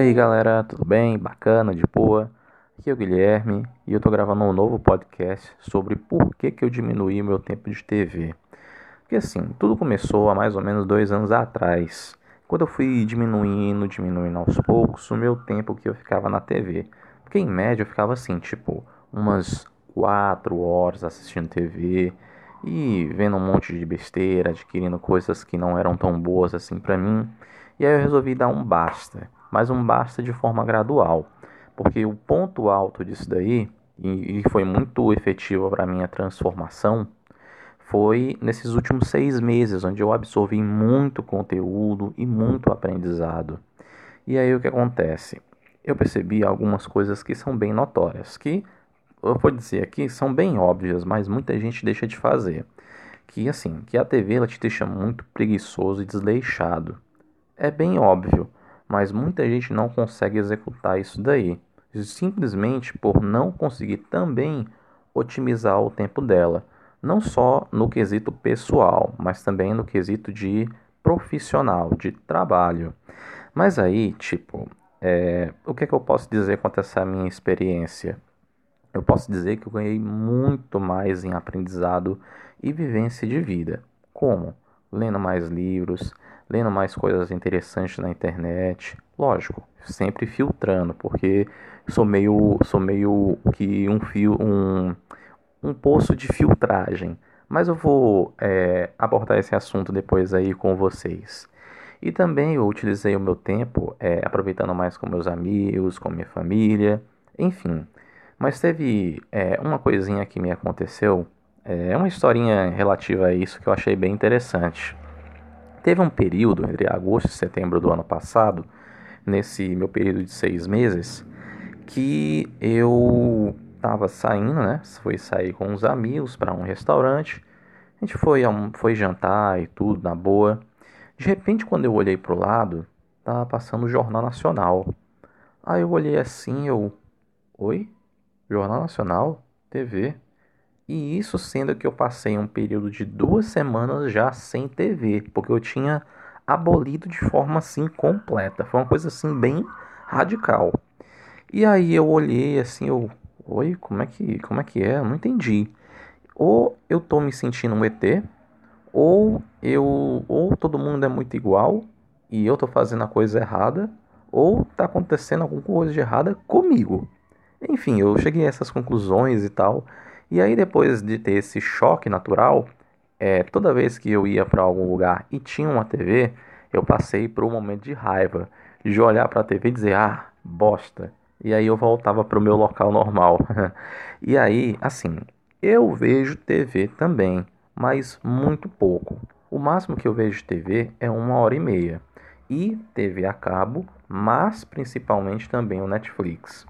aí galera, tudo bem? Bacana, de boa? Aqui é o Guilherme e eu tô gravando um novo podcast sobre por que, que eu diminuí meu tempo de TV. Porque assim, tudo começou há mais ou menos dois anos atrás, quando eu fui diminuindo, diminuindo aos poucos o meu tempo que eu ficava na TV. Porque em média eu ficava assim, tipo, umas quatro horas assistindo TV e vendo um monte de besteira, adquirindo coisas que não eram tão boas assim para mim. E aí eu resolvi dar um basta mas um basta de forma gradual, porque o ponto alto disso daí, e, foi muito efetivo para minha transformação, foi nesses últimos seis meses, onde eu absorvi muito conteúdo e muito aprendizado. E aí o que acontece? Eu percebi algumas coisas que são bem notórias, que eu vou dizer aqui são bem óbvias, mas muita gente deixa de fazer. Que assim, que a TV ela te deixa muito preguiçoso e desleixado. É bem óbvio, mas muita gente não consegue executar isso daí, simplesmente por não conseguir também otimizar o tempo dela, não só no quesito pessoal, mas também no quesito de profissional, de trabalho. Mas aí, tipo, é, o que é que eu posso dizer quanto a essa minha experiência? Eu posso dizer que eu ganhei muito mais em aprendizado e vivência de vida. Como? Lendo mais livros, lendo mais coisas interessantes na internet. Lógico, sempre filtrando, porque sou meio, sou meio que um fio, um, um poço de filtragem. Mas eu vou é, abordar esse assunto depois aí com vocês. E também eu utilizei o meu tempo é, aproveitando mais com meus amigos, com minha família, enfim. Mas teve é, uma coisinha que me aconteceu, é uma historinha relativa a isso que eu achei bem interessante. Teve um período entre agosto e setembro do ano passado, nesse meu período de seis meses, que eu estava saindo, né? Foi sair com uns amigos para um restaurante. A gente foi, foi jantar e tudo, na boa. De repente, quando eu olhei pro lado, tava passando o Jornal Nacional. Aí eu olhei assim, eu. Oi? Jornal Nacional? TV? E isso sendo que eu passei um período de duas semanas já sem TV, porque eu tinha abolido de forma assim completa. Foi uma coisa assim bem radical. E aí eu olhei assim, eu, oi, como é que, como é que é? Eu não entendi. Ou eu tô me sentindo um ET, ou eu, ou todo mundo é muito igual e eu tô fazendo a coisa errada, ou tá acontecendo alguma coisa de errada comigo. Enfim, eu cheguei a essas conclusões e tal. E aí, depois de ter esse choque natural, é, toda vez que eu ia para algum lugar e tinha uma TV, eu passei por um momento de raiva, de olhar para a TV e dizer, ah, bosta. E aí eu voltava para o meu local normal. e aí, assim, eu vejo TV também, mas muito pouco. O máximo que eu vejo TV é uma hora e meia. E TV a cabo, mas principalmente também o Netflix.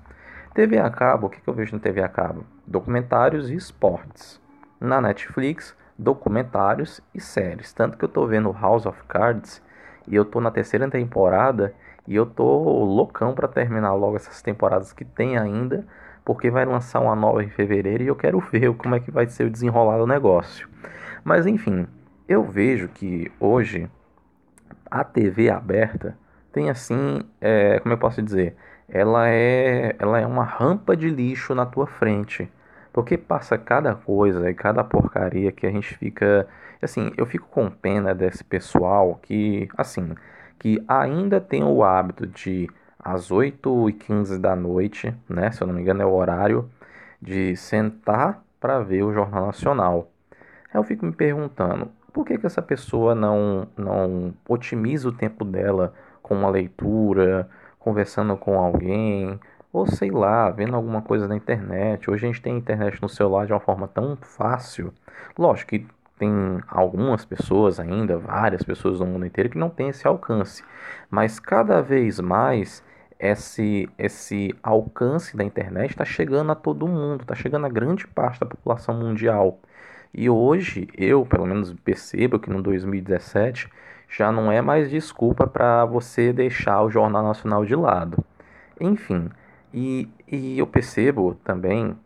TV a cabo, o que eu vejo na TV a cabo? Documentários e esportes. Na Netflix, documentários e séries. Tanto que eu tô vendo House of Cards e eu tô na terceira temporada e eu tô loucão para terminar logo essas temporadas que tem ainda, porque vai lançar uma nova em fevereiro e eu quero ver como é que vai ser o desenrolar do negócio. Mas enfim, eu vejo que hoje a TV aberta tem assim, é, como eu posso dizer, ela é, ela é uma rampa de lixo na tua frente. Porque passa cada coisa e cada porcaria que a gente fica. Assim, eu fico com pena desse pessoal que, assim, que ainda tem o hábito de, às 8h15 da noite, né? Se eu não me engano, é o horário, de sentar para ver o Jornal Nacional. Eu fico me perguntando, por que, que essa pessoa não, não otimiza o tempo dela com uma leitura, conversando com alguém, ou sei lá, vendo alguma coisa na internet. Hoje a gente tem internet no celular de uma forma tão fácil. Lógico que tem algumas pessoas ainda, várias pessoas no mundo inteiro que não têm esse alcance, mas cada vez mais esse esse alcance da internet está chegando a todo mundo, está chegando a grande parte da população mundial. E hoje eu, pelo menos, percebo que no 2017 já não é mais desculpa para você deixar o Jornal Nacional de lado. Enfim, e, e eu percebo também,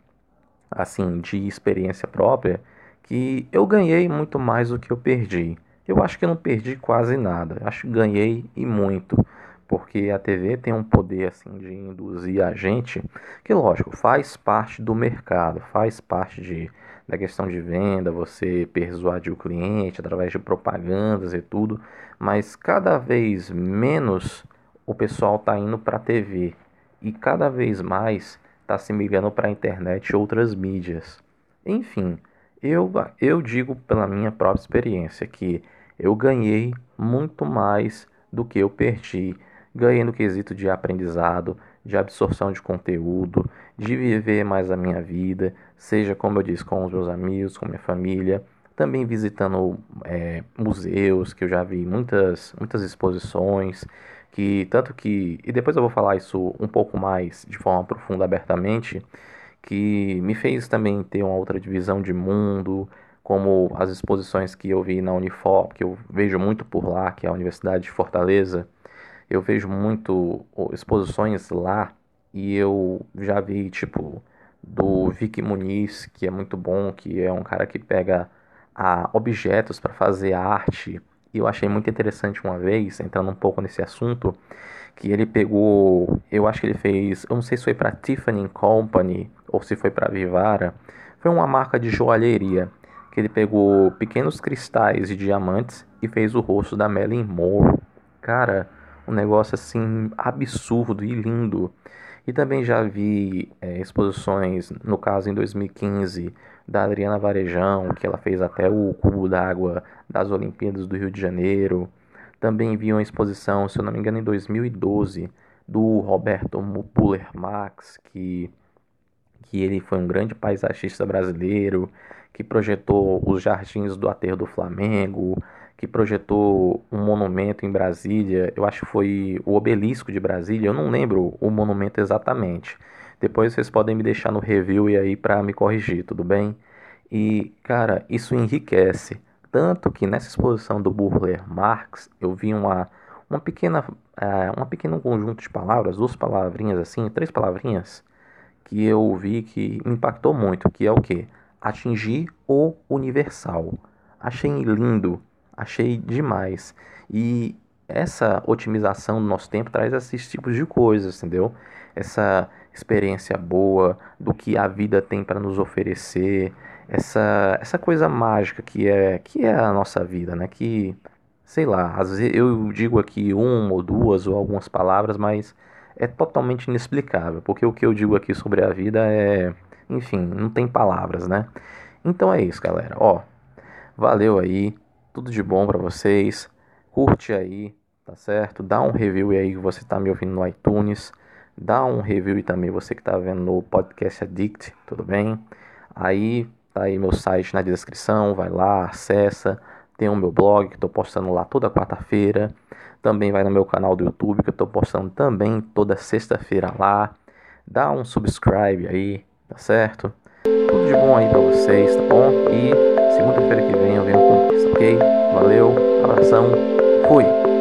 assim, de experiência própria, que eu ganhei muito mais do que eu perdi. Eu acho que eu não perdi quase nada, acho que ganhei e muito. porque a TV tem um poder assim de induzir a gente, que lógico, faz parte do mercado, faz parte de, da questão de venda, você persuadir o cliente através de propagandas e tudo, mas cada vez menos o pessoal está indo para a TV e cada vez mais está se migrando para a internet e outras mídias. Enfim, eu, eu digo pela minha própria experiência que eu ganhei muito mais do que eu perdi ganhei no quesito de aprendizado, de absorção de conteúdo, de viver mais a minha vida, seja como eu disse, com os meus amigos, com minha família, também visitando é, museus, que eu já vi muitas, muitas exposições, que tanto que, e depois eu vou falar isso um pouco mais de forma profunda, abertamente, que me fez também ter uma outra divisão de mundo, como as exposições que eu vi na Unifor, que eu vejo muito por lá, que é a Universidade de Fortaleza, eu vejo muito exposições lá e eu já vi, tipo, do Vicky Muniz, que é muito bom, que é um cara que pega a, objetos para fazer arte. E eu achei muito interessante uma vez, entrando um pouco nesse assunto, que ele pegou, eu acho que ele fez, eu não sei se foi para Tiffany Company ou se foi para Vivara, foi uma marca de joalheria, que ele pegou pequenos cristais de diamantes e fez o rosto da Marilyn Monroe. Cara, um negócio assim absurdo e lindo. E também já vi é, exposições, no caso em 2015, da Adriana Varejão, que ela fez até o cubo d'água das Olimpíadas do Rio de Janeiro. Também vi uma exposição, se eu não me engano, em 2012, do Roberto Muller Max, que, que ele foi um grande paisagista brasileiro, que projetou os jardins do Aterro do Flamengo, que projetou um monumento em Brasília, eu acho que foi o Obelisco de Brasília, eu não lembro o monumento exatamente. Depois vocês podem me deixar no review e aí para me corrigir, tudo bem? E, cara, isso enriquece. Tanto que nessa exposição do Burler Marx, eu vi uma, uma pequena é, uma pequeno conjunto de palavras, duas palavrinhas assim, três palavrinhas, que eu vi que me impactou muito, que é o que? Atingir o universal. Achei lindo Achei demais. E essa otimização do nosso tempo traz esses tipos de coisas, entendeu? Essa experiência boa do que a vida tem para nos oferecer, essa essa coisa mágica que é que é a nossa vida, né? Que sei lá, às vezes eu digo aqui uma ou duas ou algumas palavras, mas é totalmente inexplicável, porque o que eu digo aqui sobre a vida é, enfim, não tem palavras, né? Então é isso, galera. Ó, valeu aí. Tudo de bom para vocês. Curte aí, tá certo? Dá um review aí que você tá me ouvindo no iTunes. Dá um review e também você que tá vendo no Podcast Addict, tudo bem? Aí tá aí meu site na descrição, vai lá, acessa. Tem o meu blog que tô postando lá toda quarta-feira. Também vai no meu canal do YouTube que eu tô postando também toda sexta-feira lá. Dá um subscribe aí, tá certo? Tudo de bom aí pra vocês, tá bom? E segunda-feira que vem eu venho ok? Valeu, abração, fui!